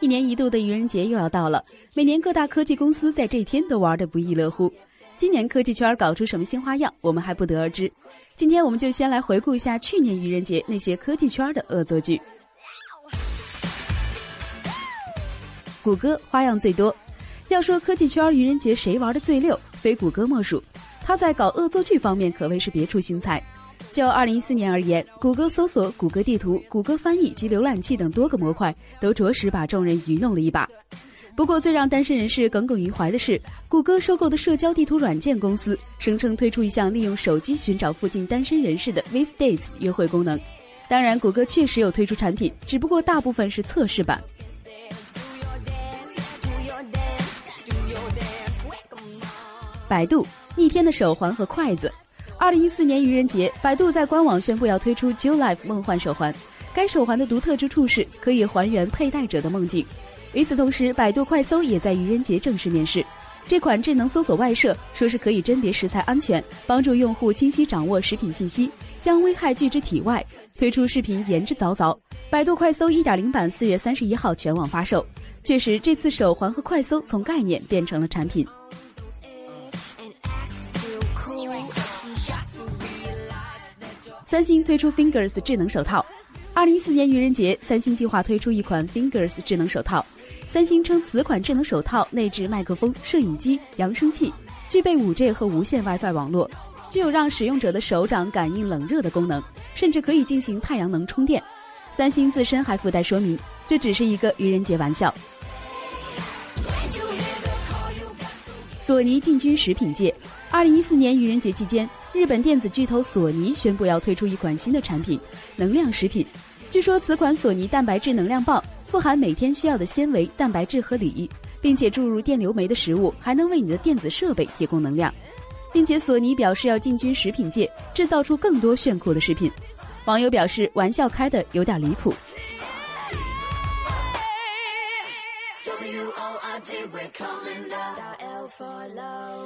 一年一度的愚人节又要到了，每年各大科技公司在这天都玩得不亦乐乎。今年科技圈搞出什么新花样，我们还不得而知。今天我们就先来回顾一下去年愚人节那些科技圈的恶作剧。谷歌花样最多，要说科技圈愚人节谁玩的最溜，非谷歌莫属。他在搞恶作剧方面可谓是别出心裁。就2014年而言，谷歌搜索、谷歌地图、谷歌翻译及浏览器等多个模块都着实把众人愚弄了一把。不过，最让单身人士耿耿于怀的是，谷歌收购的社交地图软件公司声称推出一项利用手机寻找附近单身人士的 Vis Dates 约会功能。当然，谷歌确实有推出产品，只不过大部分是测试版。百度逆天的手环和筷子。二零一四年愚人节，百度在官网宣布要推出 Jewel Life 梦幻手环。该手环的独特之处是可以还原佩戴者的梦境。与此同时，百度快搜也在愚人节正式面世。这款智能搜索外设说是可以甄别食材安全，帮助用户清晰掌握食品信息，将危害拒之体外。推出视频言之凿凿。百度快搜一点零版四月三十一号全网发售。确实，这次手环和快搜从概念变成了产品。三星推出 Fingers 智能手套。二零一四年愚人节，三星计划推出一款 Fingers 智能手套。三星称此款智能手套内置麦克风、摄影机、扬声器，具备 5G 和无线 WiFi 网络，具有让使用者的手掌感应冷热的功能，甚至可以进行太阳能充电。三星自身还附带说明，这只是一个愚人节玩笑。索尼进军食品界。二零一四年愚人节期间。日本电子巨头索尼宣布要推出一款新的产品——能量食品。据说此款索尼蛋白质能量棒富含每天需要的纤维、蛋白质和锂，并且注入电流酶的食物还能为你的电子设备提供能量。并且索尼表示要进军食品界，制造出更多炫酷的食品。网友表示，玩笑开的有点离谱。